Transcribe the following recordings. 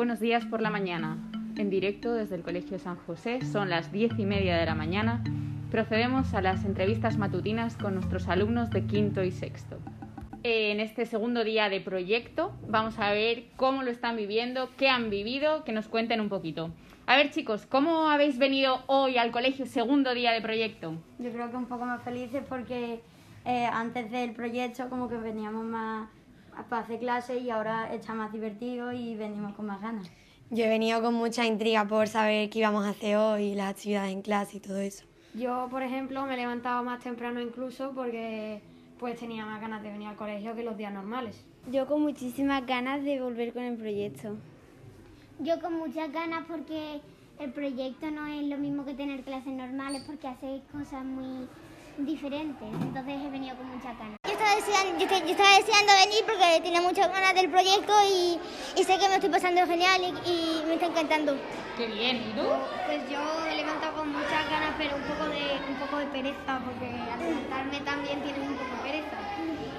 Buenos días por la mañana. En directo desde el Colegio San José, son las diez y media de la mañana. Procedemos a las entrevistas matutinas con nuestros alumnos de quinto y sexto. En este segundo día de proyecto vamos a ver cómo lo están viviendo, qué han vivido, que nos cuenten un poquito. A ver chicos, ¿cómo habéis venido hoy al colegio segundo día de proyecto? Yo creo que un poco más felices porque eh, antes del proyecto como que veníamos más para hacer clases y ahora está más divertido y venimos con más ganas. Yo he venido con mucha intriga por saber qué íbamos a hacer hoy, las actividades en clase y todo eso. Yo, por ejemplo, me he levantado más temprano incluso porque pues tenía más ganas de venir al colegio que los días normales. Yo con muchísimas ganas de volver con el proyecto. Yo con muchas ganas porque el proyecto no es lo mismo que tener clases normales porque hace cosas muy diferentes. Entonces he venido con muchas ganas. Yo estaba deseando, yo, estaba deseando venir porque tenía muchas ganas del proyecto y, y sé que me estoy pasando genial y, y, me está encantando. Qué bien, ¿y tú? Pues yo he levantado con muchas ganas, pero un poco de, un poco de pereza porque al levantarme también tienes un poco de pereza.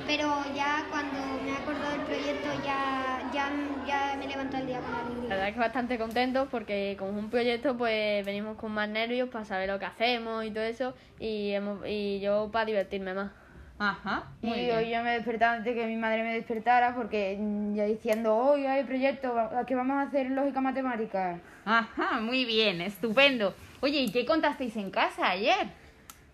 Pero ya cuando me he acordado del proyecto ya, ya, ya me levanto el día con alegría. La verdad es que bastante contento porque como es un proyecto pues venimos con más nervios para saber lo que hacemos y todo eso y, hemos, y yo para divertirme más. Ajá. Muy y bien. hoy yo me he despertado antes que mi madre me despertara porque mm, ya diciendo, hoy hay proyecto, ¿qué vamos a hacer en lógica matemática? Ajá, muy bien, estupendo. Oye, ¿y qué contasteis en casa ayer?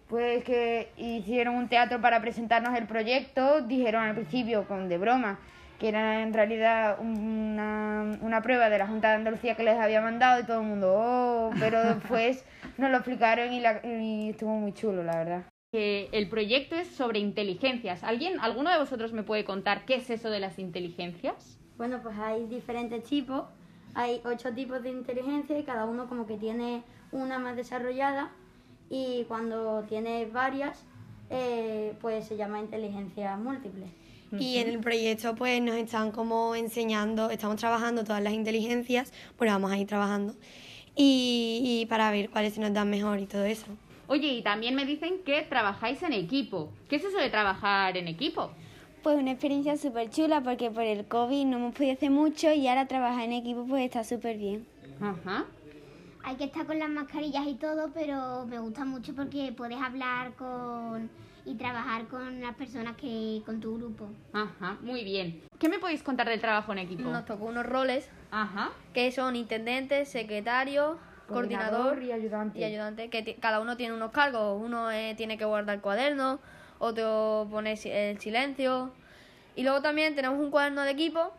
Pues que hicieron un teatro para presentarnos el proyecto, dijeron al principio, con de broma, que era en realidad una, una prueba de la Junta de Andalucía que les había mandado y todo el mundo, oh, pero después nos lo explicaron y, la, y estuvo muy chulo, la verdad. Que el proyecto es sobre inteligencias. ¿Alguien, alguno de vosotros me puede contar qué es eso de las inteligencias? Bueno, pues hay diferentes tipos, hay ocho tipos de inteligencia y cada uno como que tiene una más desarrollada y cuando tienes varias, eh, pues se llama inteligencia múltiple. Y en el proyecto pues nos están como enseñando, estamos trabajando todas las inteligencias, pues vamos a ir trabajando y, y para ver cuáles se nos dan mejor y todo eso. Oye, y también me dicen que trabajáis en equipo. ¿Qué es eso de trabajar en equipo? Pues una experiencia súper chula porque por el COVID no hemos podido hacer mucho y ahora trabajar en equipo pues está súper bien. Ajá. Hay que estar con las mascarillas y todo, pero me gusta mucho porque puedes hablar con y trabajar con las personas que con tu grupo. Ajá, muy bien. ¿Qué me podéis contar del trabajo en equipo? Nos tocó unos roles Ajá. que son intendente, secretario, coordinador, y ayudante. y ayudante, que cada uno tiene unos cargos. Uno eh, tiene que guardar cuadernos, otro pone el silencio. Y luego también tenemos un cuaderno de equipo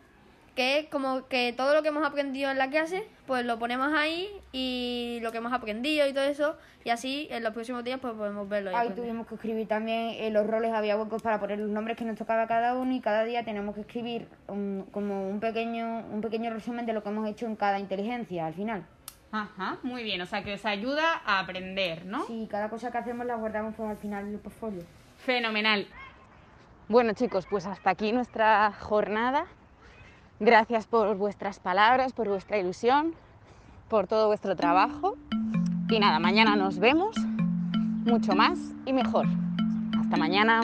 que es como que todo lo que hemos aprendido en la clase, pues lo ponemos ahí y lo que hemos aprendido y todo eso. Y así en los próximos días pues podemos verlo. Ahí tuvimos que escribir también en los roles, había huecos para poner los nombres que nos tocaba a cada uno y cada día tenemos que escribir un- como un pequeño, un pequeño resumen de lo que hemos hecho en cada inteligencia al final. Ajá, muy bien. O sea, que os ayuda a aprender, ¿no? Sí, cada cosa que hacemos la guardamos pues, al final del portfolio. Fenomenal. Bueno chicos, pues hasta aquí nuestra jornada. Gracias por vuestras palabras, por vuestra ilusión, por todo vuestro trabajo. Y nada, mañana nos vemos mucho más y mejor. Hasta mañana.